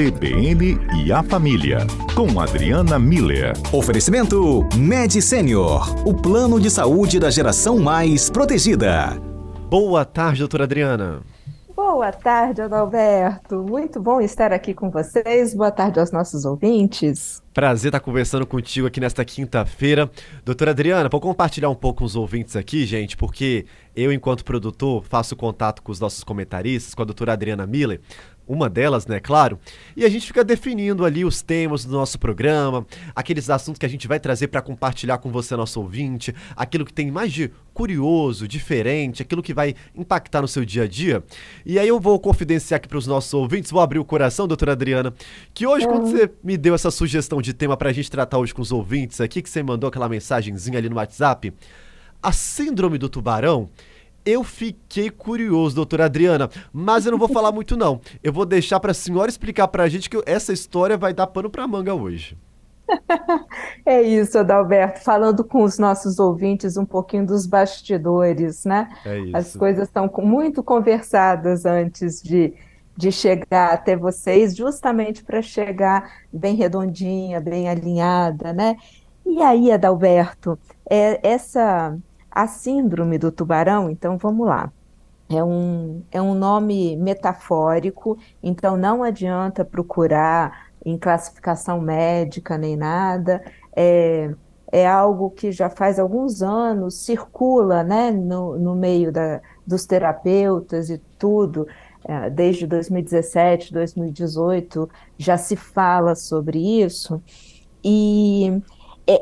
CBN e a Família, com Adriana Miller. Oferecimento Med Senior, o plano de saúde da geração mais protegida. Boa tarde, doutora Adriana. Boa tarde, Adalberto. Muito bom estar aqui com vocês. Boa tarde aos nossos ouvintes. Prazer estar conversando contigo aqui nesta quinta-feira. Doutora Adriana, para compartilhar um pouco com os ouvintes aqui, gente, porque eu, enquanto produtor, faço contato com os nossos comentaristas, com a doutora Adriana Miller, uma delas, né, claro. E a gente fica definindo ali os temas do nosso programa, aqueles assuntos que a gente vai trazer para compartilhar com você, nosso ouvinte, aquilo que tem mais de curioso, diferente, aquilo que vai impactar no seu dia a dia. E aí eu vou confidenciar aqui para os nossos ouvintes, vou abrir o coração, doutora Adriana, que hoje, quando uhum. você me deu essa sugestão de tema para a gente tratar hoje com os ouvintes aqui, que você mandou aquela mensagenzinha ali no WhatsApp, a síndrome do tubarão eu fiquei curioso, doutora Adriana, mas eu não vou falar muito não. Eu vou deixar para a senhora explicar para a gente que essa história vai dar pano para manga hoje. É isso, Adalberto, falando com os nossos ouvintes um pouquinho dos bastidores, né? É isso. As coisas estão muito conversadas antes de, de chegar até vocês, justamente para chegar bem redondinha, bem alinhada, né? E aí, Adalberto, é, essa a síndrome do tubarão, então vamos lá. É um, é um nome metafórico, então não adianta procurar em classificação médica nem nada. É, é algo que já faz alguns anos circula né, no, no meio da, dos terapeutas e tudo. É, desde 2017, 2018 já se fala sobre isso. E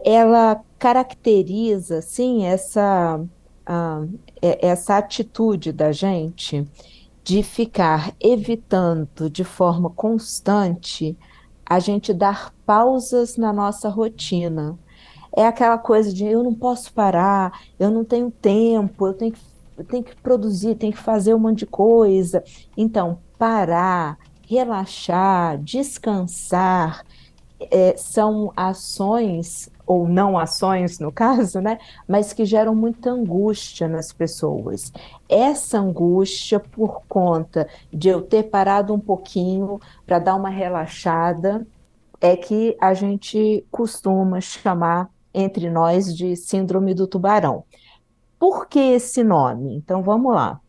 ela caracteriza, sim, essa, uh, essa atitude da gente de ficar evitando de forma constante a gente dar pausas na nossa rotina. É aquela coisa de eu não posso parar, eu não tenho tempo, eu tenho que, eu tenho que produzir, tenho que fazer um monte de coisa. Então, parar, relaxar, descansar, é, são ações ou não ações no caso, né? Mas que geram muita angústia nas pessoas. Essa angústia por conta de eu ter parado um pouquinho para dar uma relaxada é que a gente costuma chamar entre nós de síndrome do tubarão. Por que esse nome? Então vamos lá.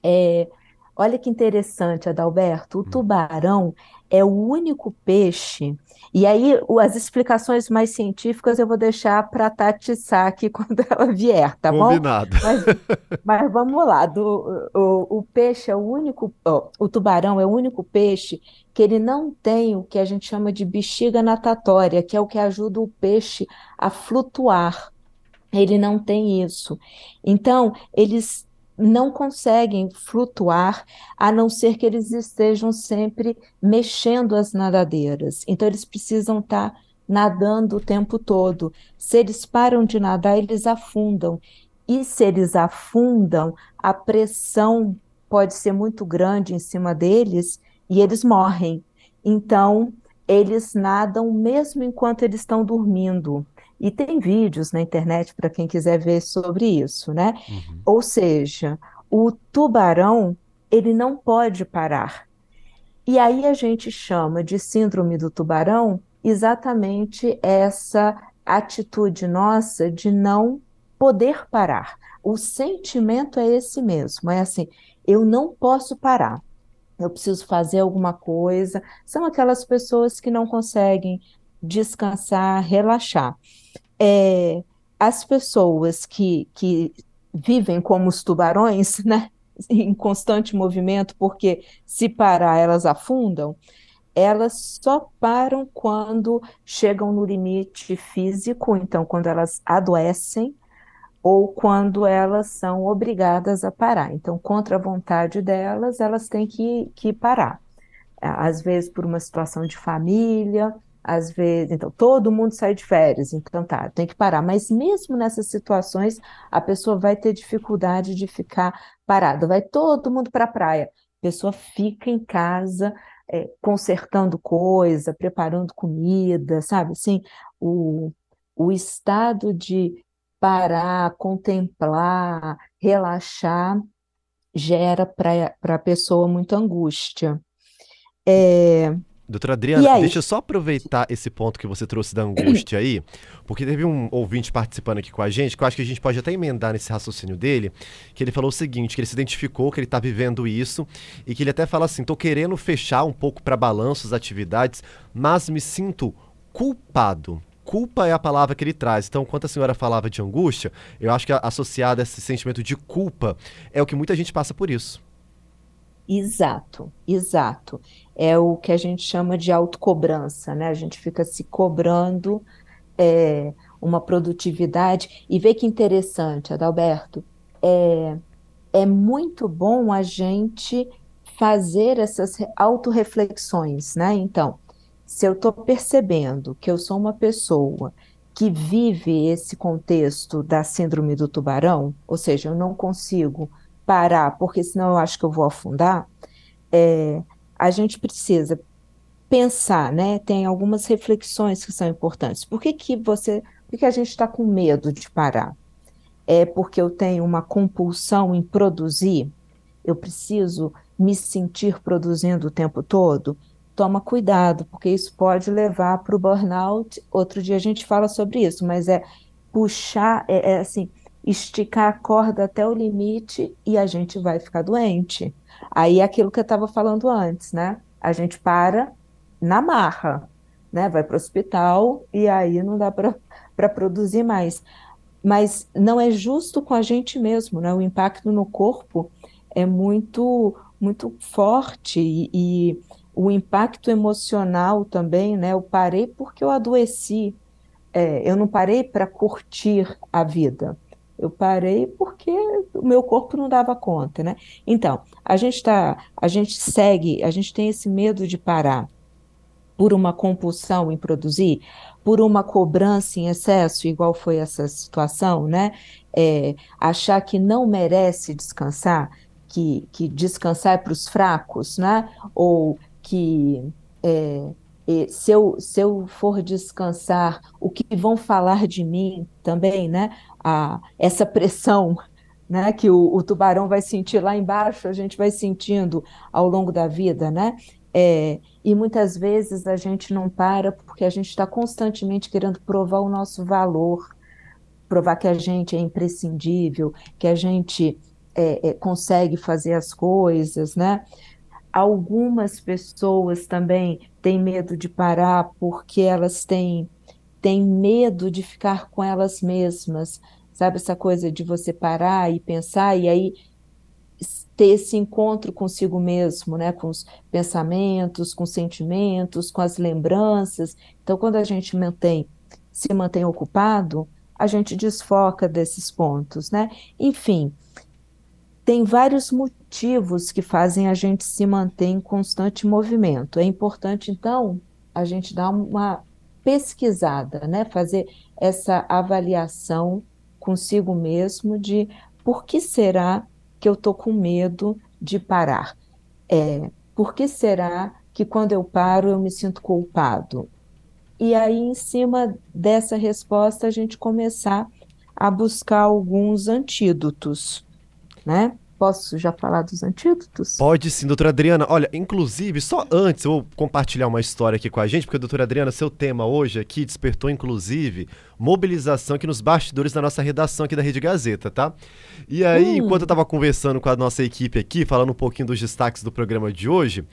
É, olha que interessante, Adalberto. O hum. tubarão é o único peixe e aí, as explicações mais científicas eu vou deixar para a Tati Saki quando ela vier, tá Combinado. bom? Mas, mas vamos lá, do, o, o, peixe é o único, o tubarão é o único peixe que ele não tem o que a gente chama de bexiga natatória, que é o que ajuda o peixe a flutuar. Ele não tem isso. Então, eles não conseguem flutuar a não ser que eles estejam sempre mexendo as nadadeiras. Então, eles precisam estar nadando o tempo todo. Se eles param de nadar, eles afundam. E se eles afundam, a pressão pode ser muito grande em cima deles e eles morrem. Então, eles nadam mesmo enquanto eles estão dormindo. E tem vídeos na internet para quem quiser ver sobre isso, né? Uhum. Ou seja, o tubarão, ele não pode parar. E aí a gente chama de síndrome do tubarão exatamente essa atitude nossa de não poder parar. O sentimento é esse mesmo, é assim, eu não posso parar. Eu preciso fazer alguma coisa. São aquelas pessoas que não conseguem descansar, relaxar é, as pessoas que, que vivem como os tubarões, né, em constante movimento, porque se parar elas afundam, elas só param quando chegam no limite físico, então quando elas adoecem ou quando elas são obrigadas a parar. Então, contra a vontade delas, elas têm que, que parar. Às vezes por uma situação de família, às vezes, então todo mundo sai de férias, então tá, tem que parar. Mas mesmo nessas situações, a pessoa vai ter dificuldade de ficar parada. Vai todo mundo para a praia, a pessoa fica em casa é, consertando coisa, preparando comida, sabe? Assim, o, o estado de parar, contemplar, relaxar, gera para a pessoa muita angústia. É, Doutora Adriana, deixa eu só aproveitar esse ponto que você trouxe da angústia aí, porque teve um ouvinte participando aqui com a gente, que eu acho que a gente pode até emendar nesse raciocínio dele, que ele falou o seguinte, que ele se identificou, que ele está vivendo isso, e que ele até fala assim, tô querendo fechar um pouco para balanço as atividades, mas me sinto culpado. Culpa é a palavra que ele traz. Então, quando a senhora falava de angústia, eu acho que associado a esse sentimento de culpa é o que muita gente passa por isso. Exato, exato. É o que a gente chama de autocobrança, né? A gente fica se cobrando é, uma produtividade. E vê que interessante, Adalberto, é, é muito bom a gente fazer essas autorreflexões, né? Então, se eu estou percebendo que eu sou uma pessoa que vive esse contexto da síndrome do tubarão, ou seja, eu não consigo parar, porque senão eu acho que eu vou afundar, é, a gente precisa pensar, né? Tem algumas reflexões que são importantes. Por que, que você. Por que a gente está com medo de parar? É porque eu tenho uma compulsão em produzir? Eu preciso me sentir produzindo o tempo todo? Toma cuidado, porque isso pode levar para o burnout. Outro dia a gente fala sobre isso, mas é puxar, é, é assim, esticar a corda até o limite e a gente vai ficar doente. Aí é aquilo que eu estava falando antes, né? A gente para na marra, né? Vai para o hospital e aí não dá para produzir mais. Mas não é justo com a gente mesmo, né? O impacto no corpo é muito muito forte e, e o impacto emocional também, né? Eu parei porque eu adoeci. É, eu não parei para curtir a vida. Eu parei porque o meu corpo não dava conta, né? Então, a gente tá, a gente segue, a gente tem esse medo de parar por uma compulsão em produzir, por uma cobrança em excesso, igual foi essa situação, né? É, achar que não merece descansar, que, que descansar é para os fracos, né? Ou que é, se eu, se eu for descansar, o que vão falar de mim também, né? a, essa pressão né, que o, o, tubarão vai sentir lá embaixo, a gente vai sentindo ao longo da vida, né? É, e muitas vezes a gente não para porque a gente está constantemente querendo provar o nosso valor, provar que a gente é imprescindível, que a gente é, é, consegue fazer as coisas, né? Algumas pessoas também têm medo de parar porque elas têm têm medo de ficar com elas mesmas, sabe? Essa coisa de você parar e pensar e aí ter esse encontro consigo mesmo, né? Com os pensamentos, com os sentimentos, com as lembranças. Então, quando a gente mantém, se mantém ocupado, a gente desfoca desses pontos, né? Enfim, tem vários motivos que fazem a gente se manter em constante movimento. É importante, então, a gente dar uma pesquisada, né? Fazer essa avaliação consigo mesmo de por que será que eu estou com medo de parar? É, por que será que quando eu paro eu me sinto culpado? E aí, em cima dessa resposta, a gente começar a buscar alguns antídotos, né? Posso já falar dos antídotos? Pode sim, doutora Adriana. Olha, inclusive, só antes eu vou compartilhar uma história aqui com a gente, porque, doutora Adriana, seu tema hoje aqui despertou, inclusive, mobilização aqui nos bastidores da nossa redação aqui da Rede Gazeta, tá? E aí, hum. enquanto eu estava conversando com a nossa equipe aqui, falando um pouquinho dos destaques do programa de hoje,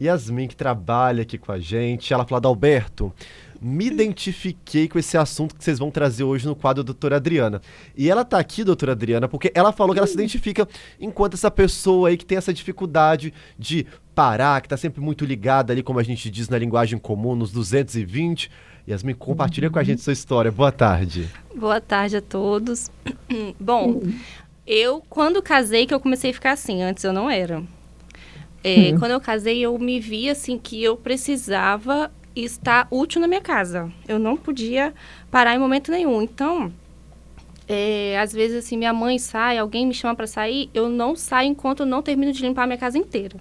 Yasmin, que trabalha aqui com a gente, ela falou, Alberto, me identifiquei com esse assunto que vocês vão trazer hoje no quadro Doutora Adriana. E ela tá aqui, doutora Adriana, porque ela falou que ela se identifica enquanto essa pessoa aí que tem essa dificuldade de parar, que tá sempre muito ligada ali, como a gente diz na linguagem comum, nos 220. Yasmin, compartilha uhum. com a gente sua história. Boa tarde. Boa tarde a todos. Bom, eu, quando casei, que eu comecei a ficar assim, antes eu não era. É, uhum. Quando eu casei, eu me vi assim que eu precisava estar útil na minha casa. Eu não podia parar em momento nenhum. Então, é, às vezes, assim, minha mãe sai, alguém me chama para sair, eu não saio enquanto eu não termino de limpar a minha casa inteira.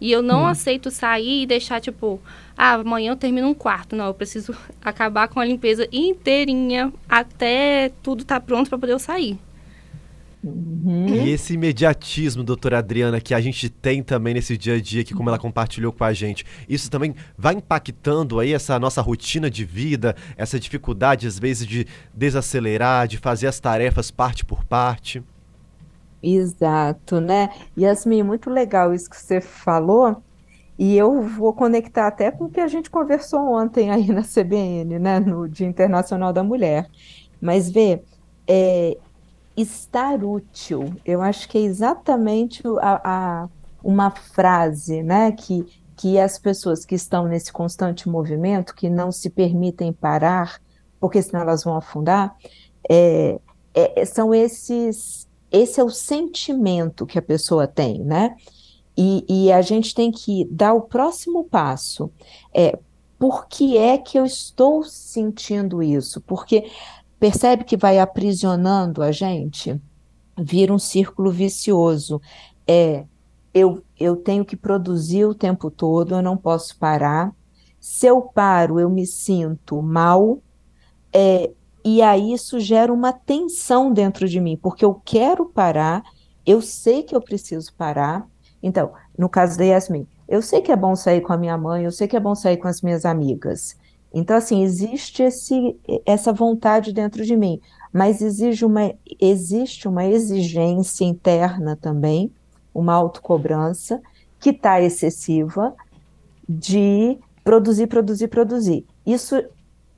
E eu não hum. aceito sair e deixar, tipo, ah, amanhã eu termino um quarto. Não, eu preciso acabar com a limpeza inteirinha até tudo estar tá pronto para poder eu sair. Uhum. E esse imediatismo, doutora Adriana, que a gente tem também nesse dia a dia, que como ela compartilhou com a gente, isso também vai impactando aí essa nossa rotina de vida, essa dificuldade, às vezes, de desacelerar, de fazer as tarefas parte por parte? Exato, né? Yasmin, muito legal isso que você falou, e eu vou conectar até com o que a gente conversou ontem aí na CBN, né, no Dia Internacional da Mulher. Mas vê, é, estar útil, eu acho que é exatamente a, a, uma frase, né, que, que as pessoas que estão nesse constante movimento, que não se permitem parar, porque senão elas vão afundar, é, é, são esses, esse é o sentimento que a pessoa tem, né? E, e a gente tem que dar o próximo passo. É, por que é que eu estou sentindo isso? Porque percebe que vai aprisionando a gente? Vira um círculo vicioso. É, eu, eu tenho que produzir o tempo todo, eu não posso parar. Se eu paro, eu me sinto mal. É, e aí isso gera uma tensão dentro de mim, porque eu quero parar, eu sei que eu preciso parar, então, no caso da Yasmin, eu sei que é bom sair com a minha mãe, eu sei que é bom sair com as minhas amigas. Então, assim, existe esse, essa vontade dentro de mim, mas exige uma, existe uma exigência interna também, uma autocobrança, que está excessiva, de produzir, produzir, produzir. Isso,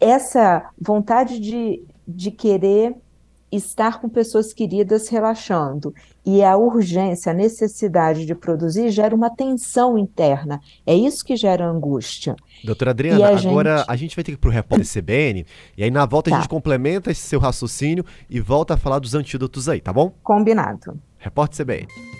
essa vontade de, de querer estar com pessoas queridas relaxando e a urgência, a necessidade de produzir gera uma tensão interna. É isso que gera angústia. Doutora Adriana, a agora gente... a gente vai ter que ir para o repórter CBN e aí na volta tá. a gente complementa esse seu raciocínio e volta a falar dos antídotos aí, tá bom? Combinado. Repórter CBN.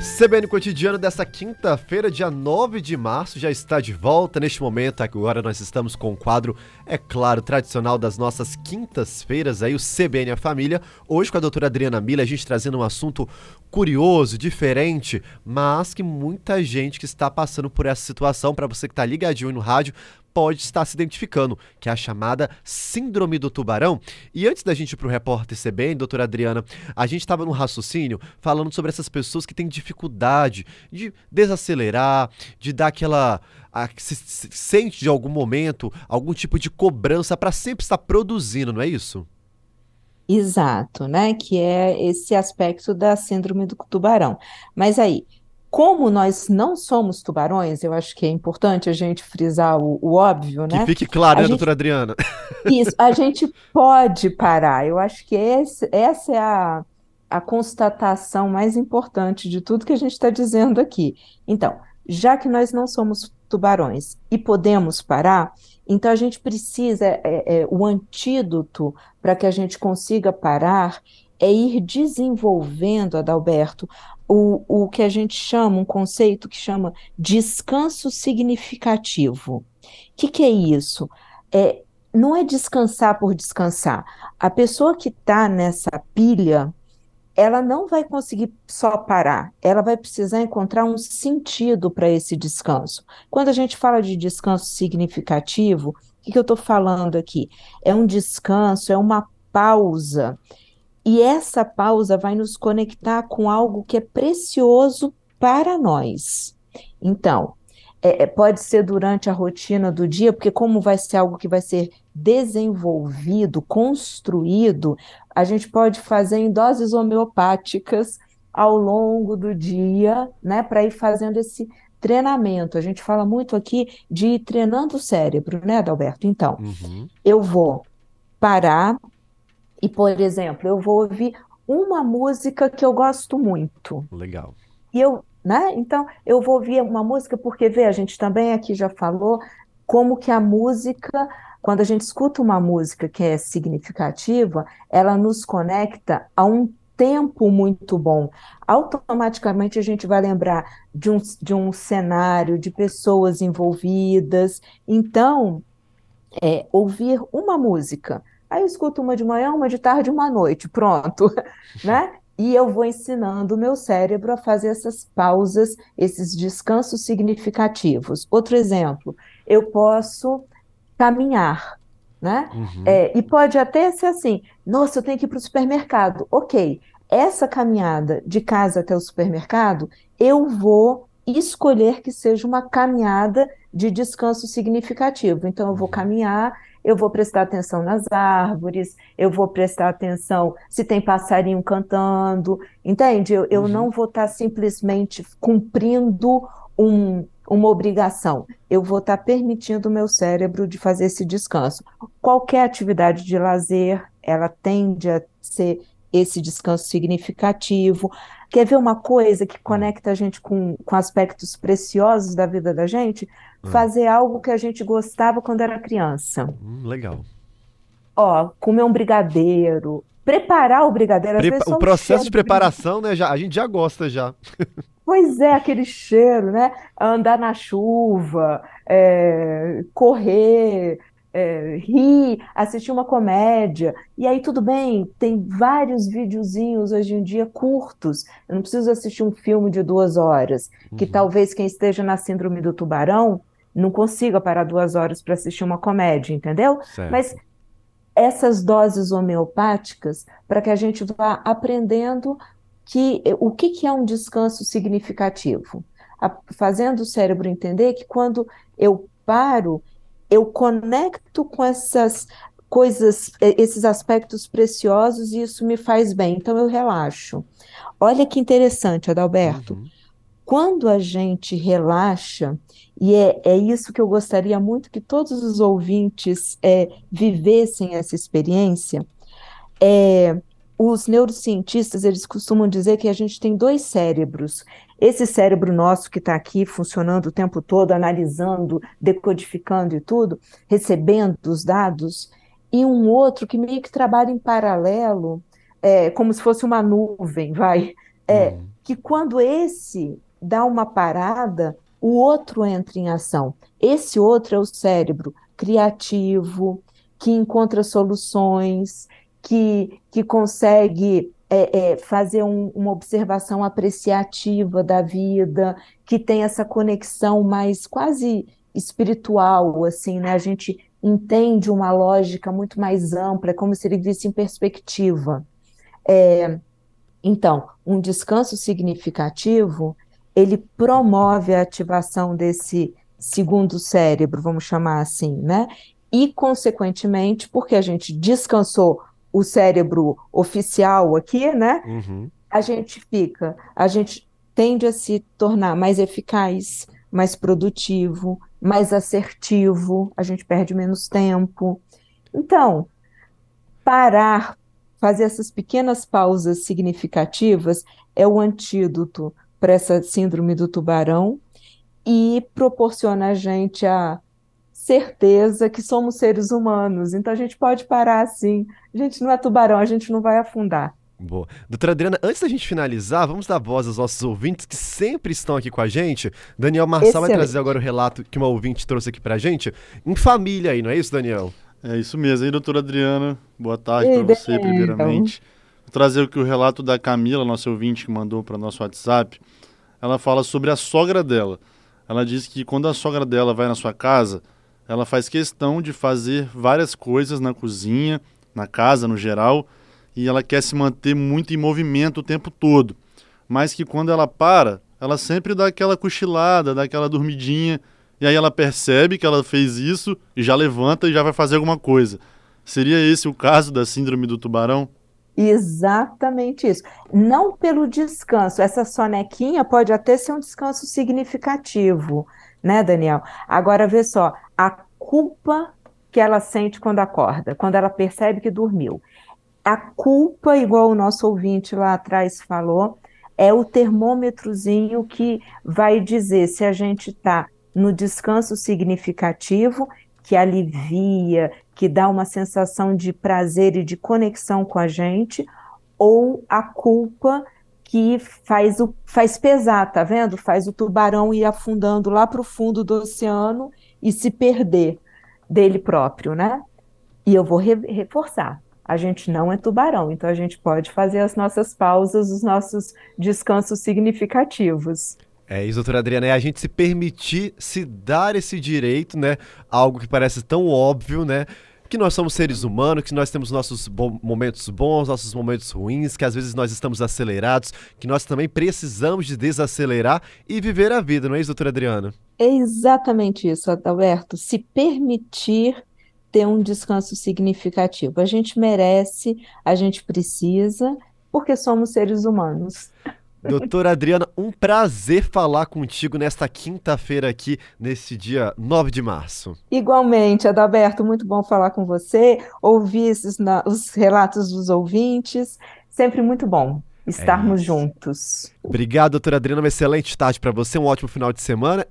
CBN Cotidiano dessa quinta-feira, dia 9 de março, já está de volta. Neste momento, agora nós estamos com o quadro, é claro, tradicional das nossas quintas-feiras, aí o CBN A Família. Hoje com a doutora Adriana Mila, a gente trazendo um assunto curioso, diferente, mas que muita gente que está passando por essa situação, para você que está ligadinho no rádio, pode estar se identificando, que é a chamada Síndrome do Tubarão. E antes da gente ir para o repórter CBN, doutora Adriana, a gente estava no raciocínio falando sobre essas pessoas que têm dificuldade de desacelerar, de dar aquela. A, se, se, sente de algum momento algum tipo de cobrança para sempre estar produzindo, não é isso? Exato, né? Que é esse aspecto da síndrome do tubarão. Mas aí, como nós não somos tubarões, eu acho que é importante a gente frisar o, o óbvio, né? Que fique claro, a né, gente, doutora Adriana? Isso, a gente pode parar. Eu acho que esse, essa é a, a constatação mais importante de tudo que a gente está dizendo aqui. Então, já que nós não somos tubarões e podemos parar, então a gente precisa, é, é, o antídoto para que a gente consiga parar é ir desenvolvendo, Adalberto, o, o que a gente chama, um conceito que chama descanso significativo. O que, que é isso? É, não é descansar por descansar. A pessoa que está nessa pilha, ela não vai conseguir só parar, ela vai precisar encontrar um sentido para esse descanso. Quando a gente fala de descanso significativo, o que, que eu estou falando aqui? É um descanso, é uma pausa e essa pausa vai nos conectar com algo que é precioso para nós. Então, é, é, pode ser durante a rotina do dia, porque como vai ser algo que vai ser desenvolvido, construído, a gente pode fazer em doses homeopáticas ao longo do dia, né, para ir fazendo esse treinamento. A gente fala muito aqui de ir treinando o cérebro, né, Adalberto? Então, uhum. eu vou parar e, por exemplo, eu vou ouvir uma música que eu gosto muito. Legal. E eu, né? Então, eu vou ouvir uma música porque, vê, a gente também aqui já falou como que a música, quando a gente escuta uma música que é significativa, ela nos conecta a um tempo muito bom. Automaticamente a gente vai lembrar de um, de um cenário, de pessoas envolvidas. Então, é, ouvir uma música Aí eu escuto uma de manhã, uma de tarde, uma à noite, pronto, né? E eu vou ensinando o meu cérebro a fazer essas pausas, esses descansos significativos. Outro exemplo, eu posso caminhar, né? Uhum. É, e pode até ser assim, nossa, eu tenho que ir para o supermercado. Ok, essa caminhada de casa até o supermercado, eu vou escolher que seja uma caminhada de descanso significativo. Então, eu vou uhum. caminhar, eu vou prestar atenção nas árvores, eu vou prestar atenção se tem passarinho cantando, entende? Eu, eu uhum. não vou estar simplesmente cumprindo um, uma obrigação. Eu vou estar permitindo o meu cérebro de fazer esse descanso. Qualquer atividade de lazer, ela tende a ser esse descanso significativo. Quer ver uma coisa que conecta a gente com, com aspectos preciosos da vida da gente? Hum. Fazer algo que a gente gostava quando era criança. Hum, legal. Ó, comer um brigadeiro, preparar o brigadeiro. Prepa o processo de preparação, né? Já, a gente já gosta já. Pois é, aquele cheiro, né? Andar na chuva, é, correr, é, rir, assistir uma comédia. E aí, tudo bem, tem vários videozinhos hoje em dia curtos. Eu não preciso assistir um filme de duas horas, que uhum. talvez quem esteja na síndrome do tubarão não consiga parar duas horas para assistir uma comédia, entendeu? Certo. Mas essas doses homeopáticas para que a gente vá aprendendo que o que, que é um descanso significativo. A, fazendo o cérebro entender que quando eu paro, eu conecto com essas coisas, esses aspectos preciosos e isso me faz bem. Então eu relaxo. Olha que interessante, Adalberto. Uhum. Quando a gente relaxa, e é, é isso que eu gostaria muito que todos os ouvintes é, vivessem essa experiência, é, os neurocientistas eles costumam dizer que a gente tem dois cérebros. Esse cérebro nosso que está aqui funcionando o tempo todo, analisando, decodificando e tudo, recebendo os dados, e um outro que meio que trabalha em paralelo, é, como se fosse uma nuvem, vai. É, uhum. Que quando esse dá uma parada, o outro entra em ação. Esse outro é o cérebro criativo, que encontra soluções, que, que consegue é, é, fazer um, uma observação apreciativa da vida, que tem essa conexão mais quase espiritual, assim, né? A gente entende uma lógica muito mais ampla, como se ele visse em perspectiva. É, então, um descanso significativo, ele promove a ativação desse segundo cérebro, vamos chamar assim, né? E, consequentemente, porque a gente descansou o cérebro oficial aqui, né? Uhum. A gente fica, a gente tende a se tornar mais eficaz, mais produtivo, mais assertivo, a gente perde menos tempo. Então, parar, fazer essas pequenas pausas significativas é o antídoto para essa síndrome do tubarão e proporciona a gente a certeza que somos seres humanos. Então a gente pode parar assim. A gente não é tubarão, a gente não vai afundar. Boa. Doutora Adriana, antes da gente finalizar, vamos dar voz aos nossos ouvintes que sempre estão aqui com a gente. Daniel Marçal Excelente. vai trazer agora o relato que uma ouvinte trouxe aqui pra gente. Em família aí, não é isso, Daniel? É isso mesmo. aí, doutora Adriana, boa tarde para você, primeiramente. Vou trazer aqui o relato da Camila, nossa ouvinte, que mandou para nosso WhatsApp. Ela fala sobre a sogra dela. Ela diz que quando a sogra dela vai na sua casa, ela faz questão de fazer várias coisas na cozinha, na casa no geral, e ela quer se manter muito em movimento o tempo todo. Mas que quando ela para, ela sempre dá aquela cochilada, dá aquela dormidinha, e aí ela percebe que ela fez isso e já levanta e já vai fazer alguma coisa. Seria esse o caso da síndrome do tubarão? Exatamente isso. Não pelo descanso. Essa sonequinha pode até ser um descanso significativo, né, Daniel? Agora, vê só, a culpa que ela sente quando acorda, quando ela percebe que dormiu. A culpa, igual o nosso ouvinte lá atrás falou, é o termômetrozinho que vai dizer se a gente está no descanso significativo, que alivia, que dá uma sensação de prazer e de conexão com a gente, ou a culpa que faz, o, faz pesar, tá vendo? Faz o tubarão ir afundando lá para o fundo do oceano e se perder dele próprio, né? E eu vou re reforçar. A gente não é tubarão, então a gente pode fazer as nossas pausas, os nossos descansos significativos. É isso, doutora Adriana, é a gente se permitir se dar esse direito, né? Algo que parece tão óbvio, né? Que nós somos seres humanos, que nós temos nossos momentos bons, nossos momentos ruins, que às vezes nós estamos acelerados, que nós também precisamos de desacelerar e viver a vida, não é isso, doutora Adriana? É exatamente isso, Adalberto. Se permitir ter um descanso significativo. A gente merece, a gente precisa, porque somos seres humanos. Doutora Adriana, um prazer falar contigo nesta quinta-feira aqui, nesse dia 9 de março. Igualmente, Adalberto, muito bom falar com você, ouvir esses, na, os relatos dos ouvintes, sempre muito bom estarmos é juntos. Obrigado, doutora Adriana, uma excelente tarde para você, um ótimo final de semana